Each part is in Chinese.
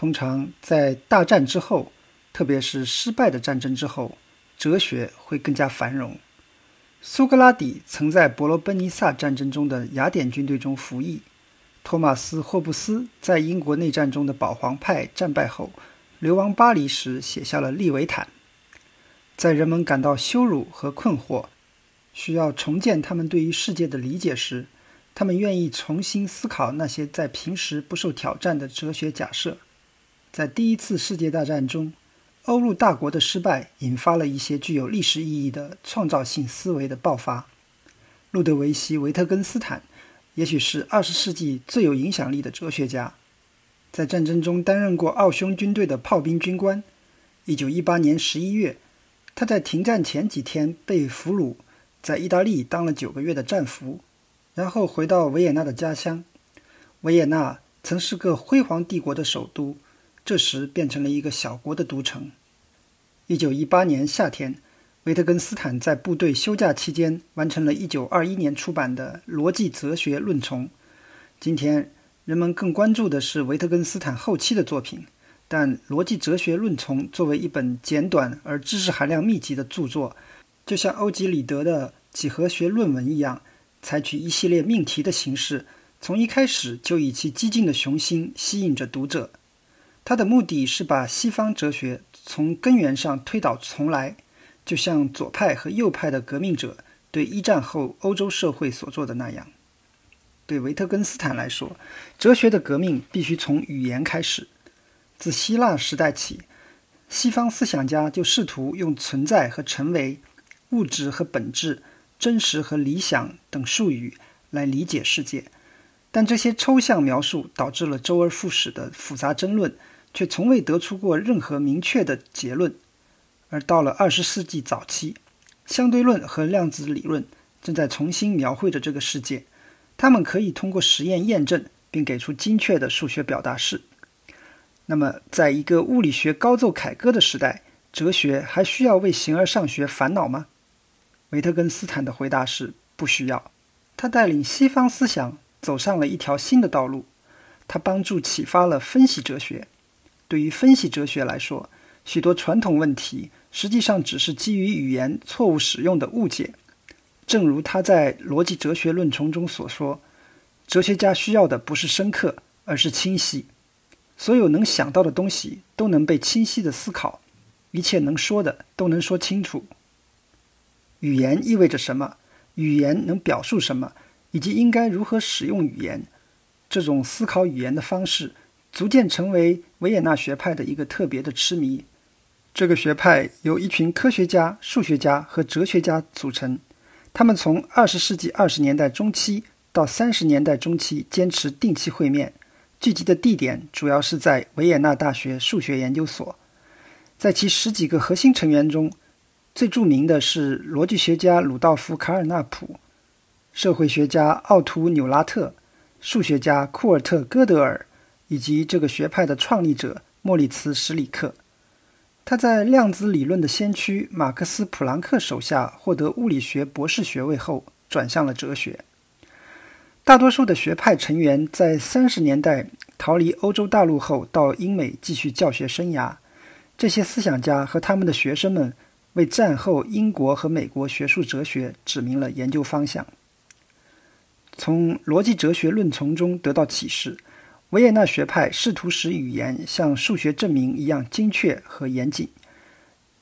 通常在大战之后，特别是失败的战争之后，哲学会更加繁荣。苏格拉底曾在伯罗奔尼撒战争中的雅典军队中服役。托马斯·霍布斯在英国内战中的保皇派战败后，流亡巴黎时写下了《利维坦》。在人们感到羞辱和困惑，需要重建他们对于世界的理解时，他们愿意重新思考那些在平时不受挑战的哲学假设。在第一次世界大战中，欧陆大国的失败引发了一些具有历史意义的创造性思维的爆发。路德维希·维特根斯坦。也许是二十世纪最有影响力的哲学家，在战争中担任过奥匈军队的炮兵军官。一九一八年十一月，他在停战前几天被俘虏，在意大利当了九个月的战俘，然后回到维也纳的家乡。维也纳曾是个辉煌帝国的首都，这时变成了一个小国的都城。一九一八年夏天。维特根斯坦在部队休假期间完成了1921年出版的《逻辑哲学论丛》。今天，人们更关注的是维特根斯坦后期的作品，但《逻辑哲学论丛》作为一本简短而知识含量密集的著作，就像欧几里得的几何学论文一样，采取一系列命题的形式，从一开始就以其激进的雄心吸引着读者。他的目的是把西方哲学从根源上推倒重来。就像左派和右派的革命者对一战后欧洲社会所做的那样，对维特根斯坦来说，哲学的革命必须从语言开始。自希腊时代起，西方思想家就试图用存在和成为、物质和本质、真实和理想等术语来理解世界，但这些抽象描述导致了周而复始的复杂争论，却从未得出过任何明确的结论。而到了二十世纪早期，相对论和量子理论正在重新描绘着这个世界。它们可以通过实验验证，并给出精确的数学表达式。那么，在一个物理学高奏凯歌的时代，哲学还需要为形而上学烦恼吗？维特根斯坦的回答是：不需要。他带领西方思想走上了一条新的道路。他帮助启发了分析哲学。对于分析哲学来说，许多传统问题。实际上只是基于语言错误使用的误解，正如他在《逻辑哲学论丛》中所说：“哲学家需要的不是深刻，而是清晰。所有能想到的东西都能被清晰的思考，一切能说的都能说清楚。语言意味着什么？语言能表述什么？以及应该如何使用语言？这种思考语言的方式，逐渐成为维也纳学派的一个特别的痴迷。”这个学派由一群科学家、数学家和哲学家组成。他们从二十世纪二十年代中期到三十年代中期坚持定期会面，聚集的地点主要是在维也纳大学数学研究所。在其十几个核心成员中，最著名的是逻辑学家鲁道夫·卡尔纳普、社会学家奥图·纽拉特、数学家库尔特·戈德尔以及这个学派的创立者莫里茨·史里克。他在量子理论的先驱马克思·普朗克手下获得物理学博士学位后，转向了哲学。大多数的学派成员在三十年代逃离欧洲大陆后，到英美继续教学生涯。这些思想家和他们的学生们为战后英国和美国学术哲学指明了研究方向。从《逻辑哲学论丛》中得到启示。维也纳学派试图使语言像数学证明一样精确和严谨。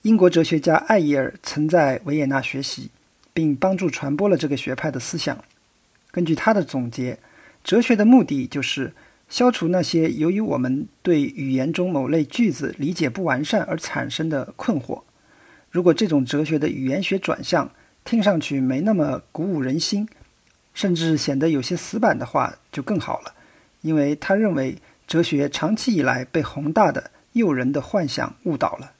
英国哲学家艾耶尔曾在维也纳学习，并帮助传播了这个学派的思想。根据他的总结，哲学的目的就是消除那些由于我们对语言中某类句子理解不完善而产生的困惑。如果这种哲学的语言学转向听上去没那么鼓舞人心，甚至显得有些死板的话，就更好了。因为他认为哲学长期以来被宏大的、诱人的幻想误导了。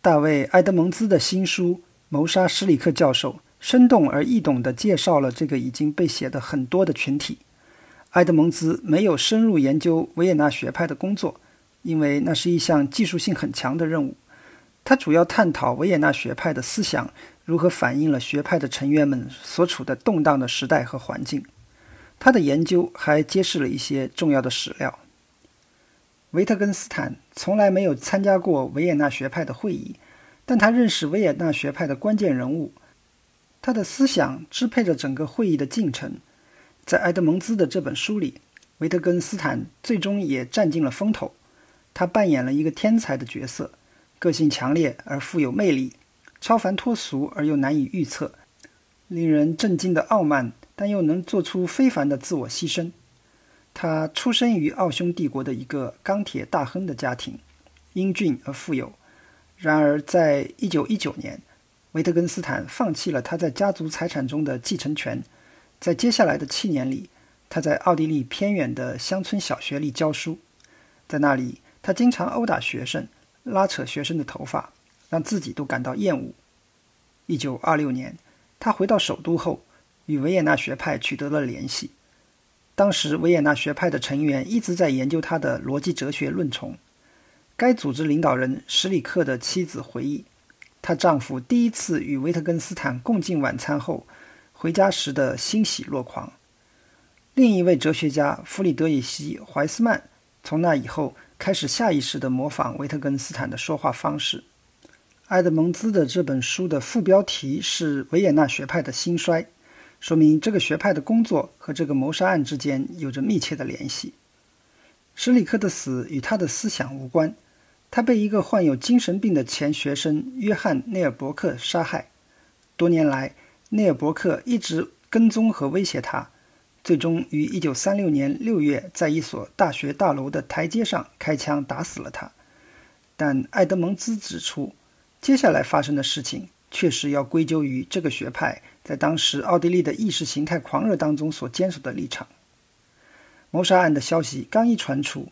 大卫·埃德蒙兹的新书《谋杀施里克教授》生动而易懂地介绍了这个已经被写的很多的群体。埃德蒙兹没有深入研究维也纳学派的工作，因为那是一项技术性很强的任务。他主要探讨维也纳学派的思想如何反映了学派的成员们所处的动荡的时代和环境。他的研究还揭示了一些重要的史料。维特根斯坦从来没有参加过维也纳学派的会议，但他认识维也纳学派的关键人物，他的思想支配着整个会议的进程。在埃德蒙兹的这本书里，维特根斯坦最终也占尽了风头。他扮演了一个天才的角色，个性强烈而富有魅力，超凡脱俗而又难以预测，令人震惊的傲慢，但又能做出非凡的自我牺牲。他出生于奥匈帝国的一个钢铁大亨的家庭，英俊而富有。然而，在一九一九年，维特根斯坦放弃了他在家族财产中的继承权。在接下来的七年里，他在奥地利偏远的乡村小学里教书。在那里，他经常殴打学生，拉扯学生的头发，让自己都感到厌恶。一九二六年，他回到首都后，与维也纳学派取得了联系。当时，维也纳学派的成员一直在研究他的逻辑哲学论丛。该组织领导人史里克的妻子回忆，她丈夫第一次与维特根斯坦共进晚餐后。回家时的欣喜若狂。另一位哲学家弗里德里希·怀斯曼从那以后开始下意识地模仿维特根斯坦的说话方式。埃德蒙兹的这本书的副标题是“维也纳学派的兴衰”，说明这个学派的工作和这个谋杀案之间有着密切的联系。史里克的死与他的思想无关，他被一个患有精神病的前学生约翰内尔伯克杀害。多年来，内尔伯克一直跟踪和威胁他，最终于1936年6月在一所大学大楼的台阶上开枪打死了他。但艾德蒙兹指出，接下来发生的事情确实要归咎于这个学派在当时奥地利的意识形态狂热当中所坚守的立场。谋杀案的消息刚一传出，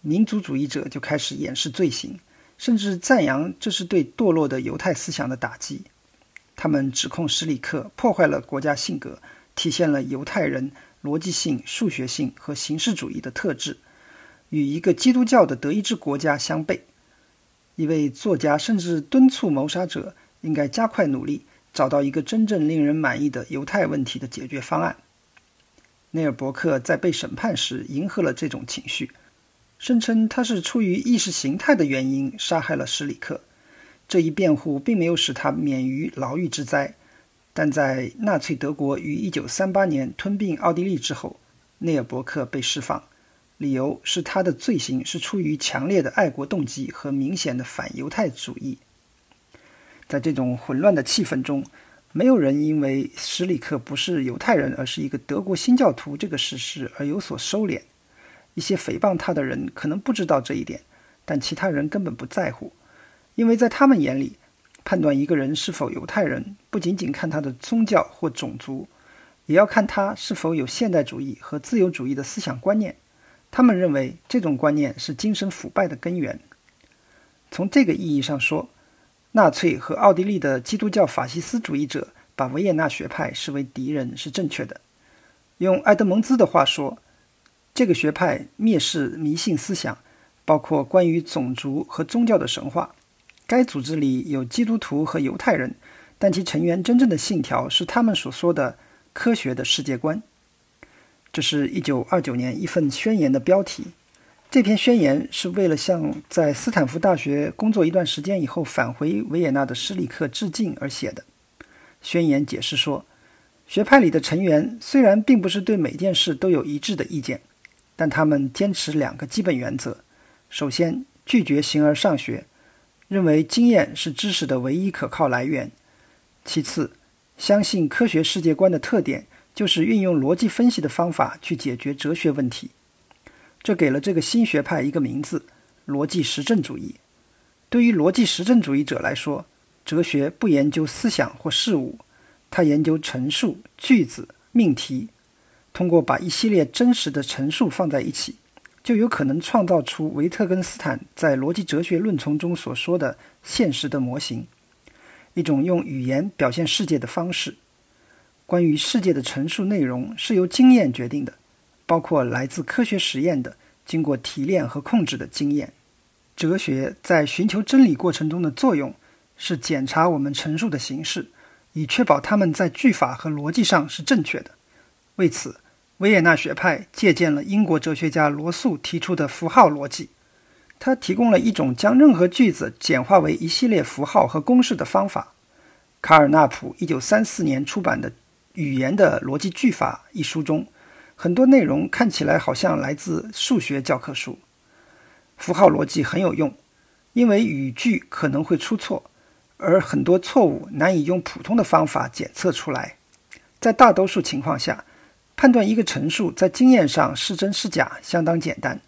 民族主义者就开始掩饰罪行，甚至赞扬这是对堕落的犹太思想的打击。他们指控史里克破坏了国家性格，体现了犹太人逻辑性、数学性和形式主义的特质，与一个基督教的德意志国家相悖。一位作家甚至敦促谋杀者应该加快努力，找到一个真正令人满意的犹太问题的解决方案。内尔伯克在被审判时迎合了这种情绪，声称他是出于意识形态的原因杀害了史里克。这一辩护并没有使他免于牢狱之灾，但在纳粹德国于1938年吞并奥地利之后，内尔伯克被释放，理由是他的罪行是出于强烈的爱国动机和明显的反犹太主义。在这种混乱的气氛中，没有人因为史里克不是犹太人，而是一个德国新教徒这个事实而有所收敛。一些诽谤他的人可能不知道这一点，但其他人根本不在乎。因为在他们眼里，判断一个人是否犹太人，不仅仅看他的宗教或种族，也要看他是否有现代主义和自由主义的思想观念。他们认为这种观念是精神腐败的根源。从这个意义上说，纳粹和奥地利的基督教法西斯主义者把维也纳学派视为敌人是正确的。用埃德蒙兹的话说，这个学派蔑视迷信思想，包括关于种族和宗教的神话。该组织里有基督徒和犹太人，但其成员真正的信条是他们所说的科学的世界观。这是一九二九年一份宣言的标题。这篇宣言是为了向在斯坦福大学工作一段时间以后返回维也纳的施里克致敬而写的。宣言解释说，学派里的成员虽然并不是对每件事都有一致的意见，但他们坚持两个基本原则：首先，拒绝形而上学。认为经验是知识的唯一可靠来源。其次，相信科学世界观的特点就是运用逻辑分析的方法去解决哲学问题。这给了这个新学派一个名字——逻辑实证主义。对于逻辑实证主义者来说，哲学不研究思想或事物，它研究陈述、句子、命题，通过把一系列真实的陈述放在一起。就有可能创造出维特根斯坦在《逻辑哲学论丛》中所说的现实的模型，一种用语言表现世界的方式。关于世界的陈述内容是由经验决定的，包括来自科学实验的、经过提炼和控制的经验。哲学在寻求真理过程中的作用是检查我们陈述的形式，以确保它们在句法和逻辑上是正确的。为此。维也纳学派借鉴了英国哲学家罗素提出的符号逻辑，他提供了一种将任何句子简化为一系列符号和公式的方法。卡尔纳普1934年出版的《语言的逻辑句法》一书中，很多内容看起来好像来自数学教科书。符号逻辑很有用，因为语句可能会出错，而很多错误难以用普通的方法检测出来。在大多数情况下，判断一个陈述在经验上是真是假相当简单。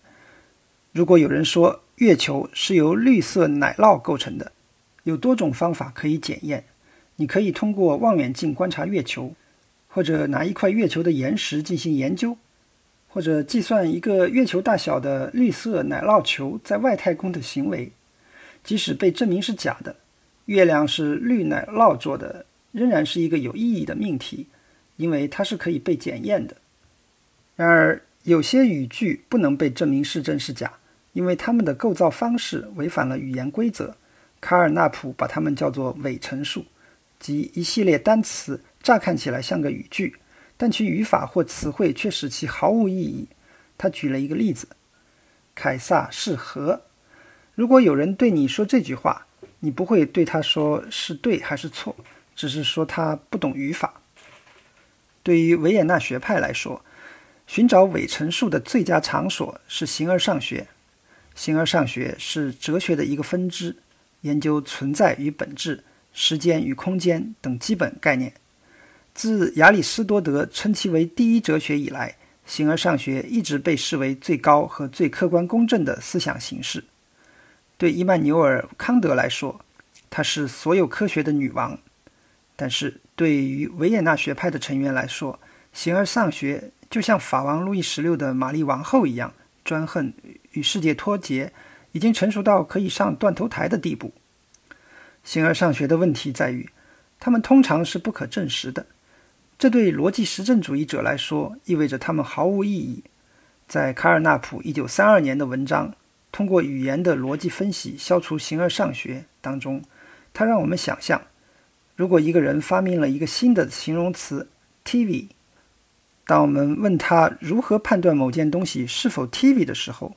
如果有人说月球是由绿色奶酪构成的，有多种方法可以检验。你可以通过望远镜观察月球，或者拿一块月球的岩石进行研究，或者计算一个月球大小的绿色奶酪球在外太空的行为。即使被证明是假的，月亮是绿奶酪做的，仍然是一个有意义的命题，因为它是可以被检验的。然而，有些语句不能被证明是真是假，因为它们的构造方式违反了语言规则。卡尔纳普把它们叫做伪陈述。即一系列单词，乍看起来像个语句，但其语法或词汇却使其毫无意义。他举了一个例子：“凯撒是和。”如果有人对你说这句话，你不会对他说是对还是错，只是说他不懂语法。对于维也纳学派来说，寻找伪陈述的最佳场所是形而上学。形而上学是哲学的一个分支，研究存在与本质。时间与空间等基本概念，自亚里士多德称其为第一哲学以来，形而上学一直被视为最高和最客观公正的思想形式。对伊曼纽尔·康德来说，她是所有科学的女王；但是对于维也纳学派的成员来说，形而上学就像法王路易十六的玛丽王后一样，专横与世界脱节，已经成熟到可以上断头台的地步。形而上学的问题在于，他们通常是不可证实的。这对逻辑实证主义者来说，意味着他们毫无意义。在卡尔纳普1932年的文章《通过语言的逻辑分析消除形而上学》当中，他让我们想象：如果一个人发明了一个新的形容词 “TV”，当我们问他如何判断某件东西是否 TV 的时候，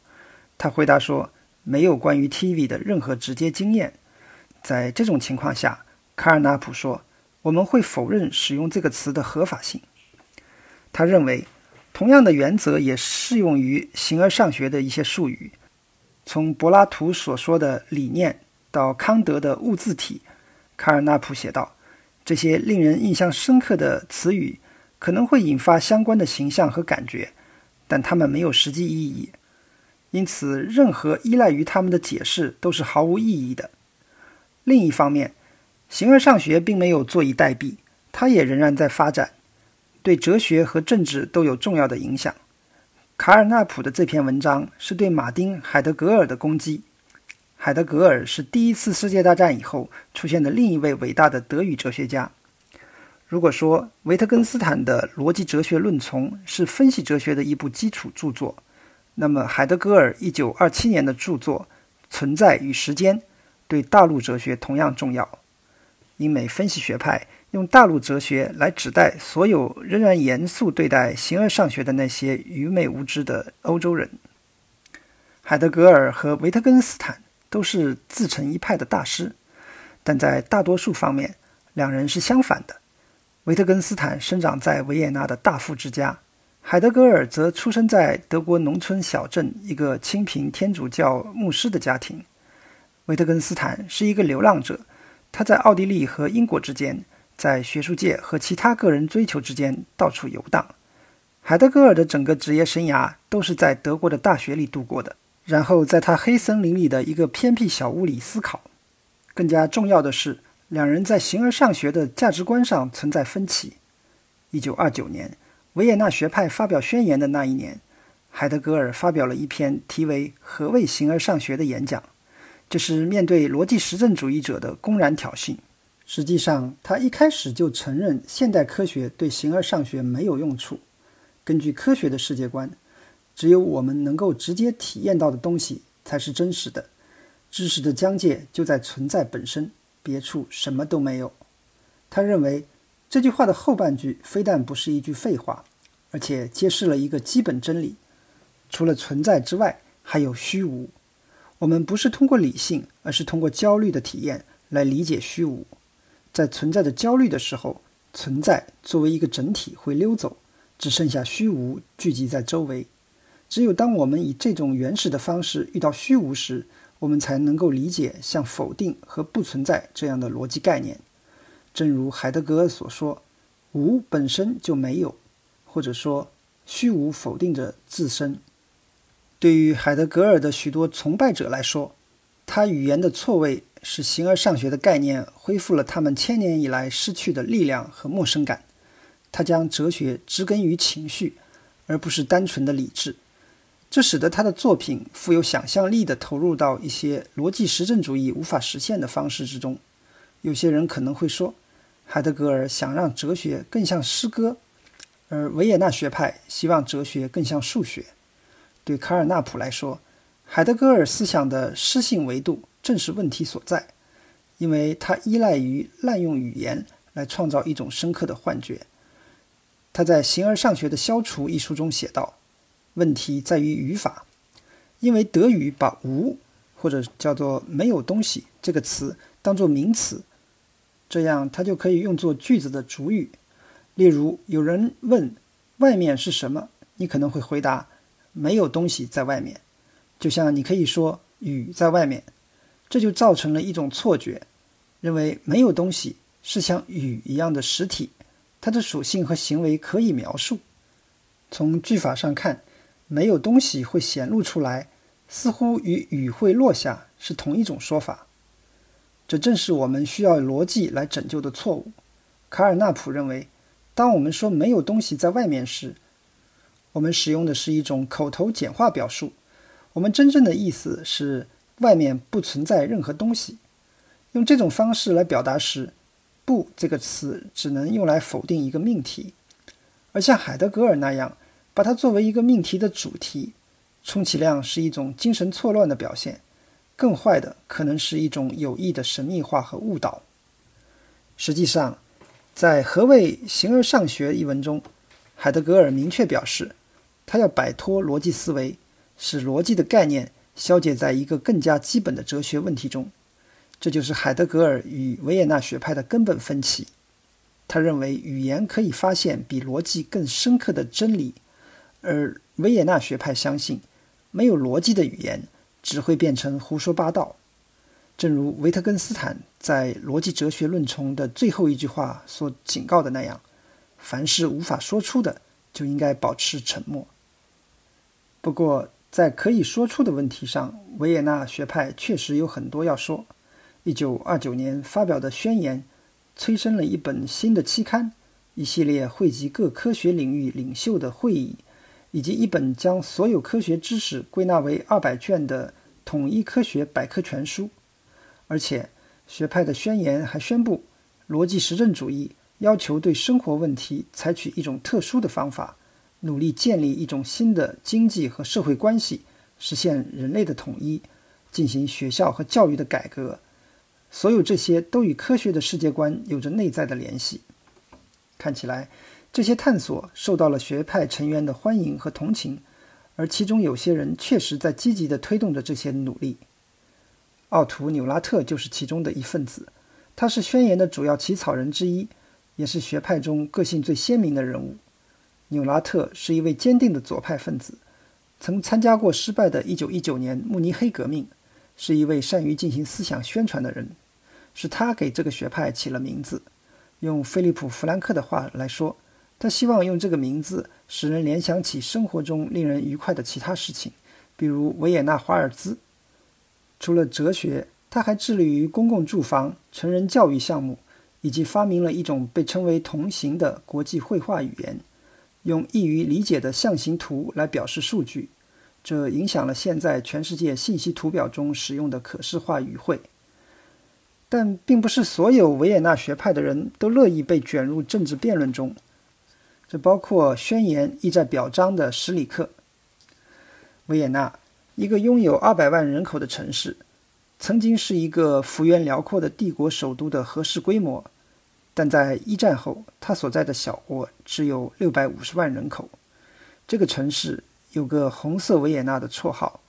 他回答说：“没有关于 TV 的任何直接经验。”在这种情况下，卡尔纳普说：“我们会否认使用这个词的合法性。”他认为，同样的原则也适用于形而上学的一些术语。从柏拉图所说的理念到康德的物自体，卡尔纳普写道：“这些令人印象深刻的词语可能会引发相关的形象和感觉，但它们没有实际意义，因此任何依赖于他们的解释都是毫无意义的。”另一方面，形而上学并没有坐以待毙，它也仍然在发展，对哲学和政治都有重要的影响。卡尔纳普的这篇文章是对马丁·海德格尔的攻击。海德格尔是第一次世界大战以后出现的另一位伟大的德语哲学家。如果说维特根斯坦的《逻辑哲学论丛》是分析哲学的一部基础著作，那么海德格尔1927年的著作《存在与时间》。对大陆哲学同样重要。英美分析学派用大陆哲学来指代所有仍然严肃对待形而上学的那些愚昧无知的欧洲人。海德格尔和维特根斯坦都是自成一派的大师，但在大多数方面，两人是相反的。维特根斯坦生长在维也纳的大富之家，海德格尔则出生在德国农村小镇一个清贫天主教牧师的家庭。维特根斯坦是一个流浪者，他在奥地利和英国之间，在学术界和其他个人追求之间到处游荡。海德格尔的整个职业生涯都是在德国的大学里度过的，然后在他黑森林里的一个偏僻小屋里思考。更加重要的是，两人在形而上学的价值观上存在分歧。1929年，维也纳学派发表宣言的那一年，海德格尔发表了一篇题为《何谓形而上学》的演讲。这是面对逻辑实证主义者的公然挑衅。实际上，他一开始就承认现代科学对形而上学没有用处。根据科学的世界观，只有我们能够直接体验到的东西才是真实的。知识的疆界就在存在本身，别处什么都没有。他认为这句话的后半句非但不是一句废话，而且揭示了一个基本真理：除了存在之外，还有虚无。我们不是通过理性，而是通过焦虑的体验来理解虚无。在存在着焦虑的时候，存在作为一个整体会溜走，只剩下虚无聚集在周围。只有当我们以这种原始的方式遇到虚无时，我们才能够理解像否定和不存在这样的逻辑概念。正如海德格尔所说：“无本身就没有。”或者说，虚无否定着自身。对于海德格尔的许多崇拜者来说，他语言的错位使形而上学的概念恢复了他们千年以来失去的力量和陌生感。他将哲学植根于情绪，而不是单纯的理智，这使得他的作品富有想象力地投入到一些逻辑实证主义无法实现的方式之中。有些人可能会说，海德格尔想让哲学更像诗歌。而维也纳学派希望哲学更像数学。对卡尔纳普来说，海德格尔思想的诗性维度正是问题所在，因为他依赖于滥用语言来创造一种深刻的幻觉。他在《形而上学的消除》一书中写道：“问题在于语法，因为德语把‘无’或者叫做‘没有东西’这个词当作名词，这样它就可以用作句子的主语。”例如，有人问“外面是什么”，你可能会回答“没有东西在外面”。就像你可以说“雨在外面”，这就造成了一种错觉，认为没有东西是像雨一样的实体，它的属性和行为可以描述。从句法上看，“没有东西会显露出来”，似乎与“雨会落下”是同一种说法。这正是我们需要逻辑来拯救的错误。卡尔纳普认为。当我们说没有东西在外面时，我们使用的是一种口头简化表述。我们真正的意思是外面不存在任何东西。用这种方式来表达时，“不”这个词只能用来否定一个命题。而像海德格尔那样把它作为一个命题的主题，充其量是一种精神错乱的表现。更坏的可能是一种有意的神秘化和误导。实际上。在《何谓形而上学》一文中，海德格尔明确表示，他要摆脱逻辑思维，使逻辑的概念消解在一个更加基本的哲学问题中。这就是海德格尔与维也纳学派的根本分歧。他认为语言可以发现比逻辑更深刻的真理，而维也纳学派相信，没有逻辑的语言只会变成胡说八道。正如维特根斯坦在《逻辑哲学论》中的最后一句话所警告的那样：“凡是无法说出的，就应该保持沉默。”不过，在可以说出的问题上，维也纳学派确实有很多要说。1929年发表的宣言，催生了一本新的期刊，一系列汇集各科学领域领袖的会议，以及一本将所有科学知识归纳为二百卷的统一科学百科全书。而且，学派的宣言还宣布，逻辑实证主义要求对生活问题采取一种特殊的方法，努力建立一种新的经济和社会关系，实现人类的统一，进行学校和教育的改革。所有这些都与科学的世界观有着内在的联系。看起来，这些探索受到了学派成员的欢迎和同情，而其中有些人确实在积极地推动着这些努力。奥图·纽拉特就是其中的一份子，他是宣言的主要起草人之一，也是学派中个性最鲜明的人物。纽拉特是一位坚定的左派分子，曾参加过失败的1919年慕尼黑革命，是一位善于进行思想宣传的人。是他给这个学派起了名字。用菲利普·弗兰克的话来说，他希望用这个名字使人联想起生活中令人愉快的其他事情，比如维也纳华尔兹。除了哲学，他还致力于公共住房、成人教育项目，以及发明了一种被称为“同行”的国际绘画语言，用易于理解的象形图来表示数据。这影响了现在全世界信息图表中使用的可视化语汇。但并不是所有维也纳学派的人都乐意被卷入政治辩论中，这包括宣言意在表彰的史里克。维也纳。一个拥有二百万人口的城市，曾经是一个幅员辽阔的帝国首都的合适规模，但在一战后，他所在的小国只有六百五十万人口。这个城市有个“红色维也纳”的绰号，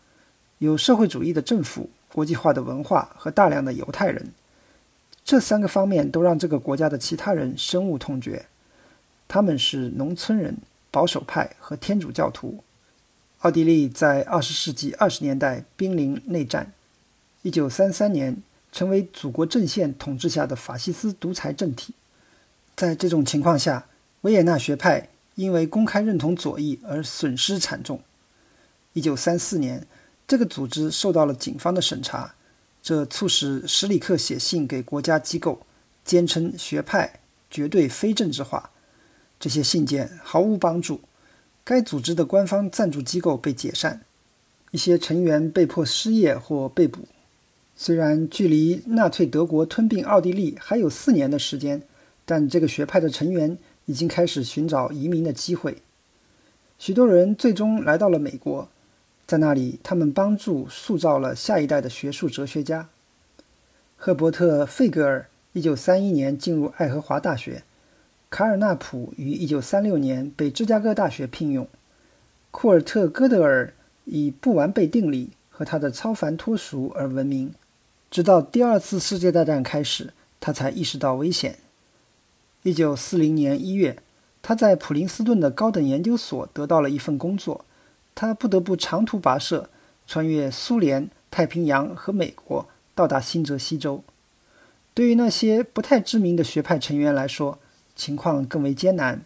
有社会主义的政府、国际化的文化和大量的犹太人。这三个方面都让这个国家的其他人深恶痛绝。他们是农村人、保守派和天主教徒。奥地利在二十世纪二十年代濒临内战。一九三三年，成为祖国阵线统治下的法西斯独裁政体。在这种情况下，维也纳学派因为公开认同左翼而损失惨重。一九三四年，这个组织受到了警方的审查，这促使史里克写信给国家机构，坚称学派绝对非政治化。这些信件毫无帮助，该组织的官方赞助机构被解散，一些成员被迫失业或被捕。虽然距离纳粹德国吞并奥地利还有四年的时间，但这个学派的成员已经开始寻找移民的机会。许多人最终来到了美国，在那里，他们帮助塑造了下一代的学术哲学家。赫伯特·费格尔1931年进入爱荷华大学，卡尔纳普于1936年被芝加哥大学聘用。库尔特·戈德尔以不完备定理和他的超凡脱俗而闻名。直到第二次世界大战开始，他才意识到危险。一九四零年一月，他在普林斯顿的高等研究所得到了一份工作，他不得不长途跋涉，穿越苏联、太平洋和美国，到达新泽西州。对于那些不太知名的学派成员来说，情况更为艰难。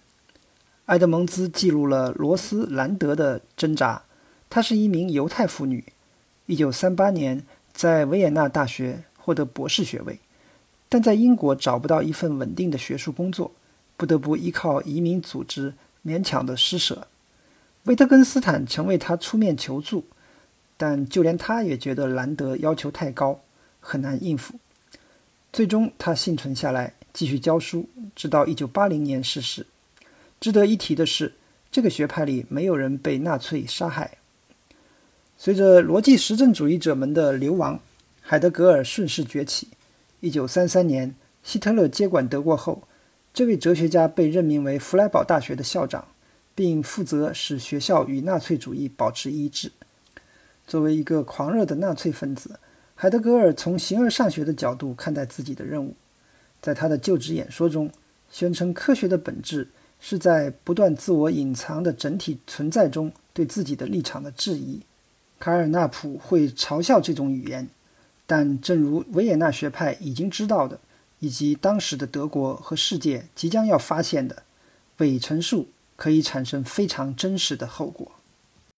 埃德蒙兹记录了罗斯兰德的挣扎。她是一名犹太妇女。一九三八年。在维也纳大学获得博士学位，但在英国找不到一份稳定的学术工作，不得不依靠移民组织勉强的施舍。维特根斯坦曾为他出面求助，但就连他也觉得兰德要求太高，很难应付。最终，他幸存下来，继续教书，直到1980年逝世。值得一提的是，这个学派里没有人被纳粹杀害。随着逻辑实证主义者们的流亡，海德格尔顺势崛起。1933年，希特勒接管德国后，这位哲学家被任命为弗莱堡大学的校长，并负责使学校与纳粹主义保持一致。作为一个狂热的纳粹分子，海德格尔从形而上学的角度看待自己的任务。在他的就职演说中，宣称科学的本质是在不断自我隐藏的整体存在中对自己的立场的质疑。卡尔纳普会嘲笑这种语言，但正如维也纳学派已经知道的，以及当时的德国和世界即将要发现的，伪陈述可以产生非常真实的后果。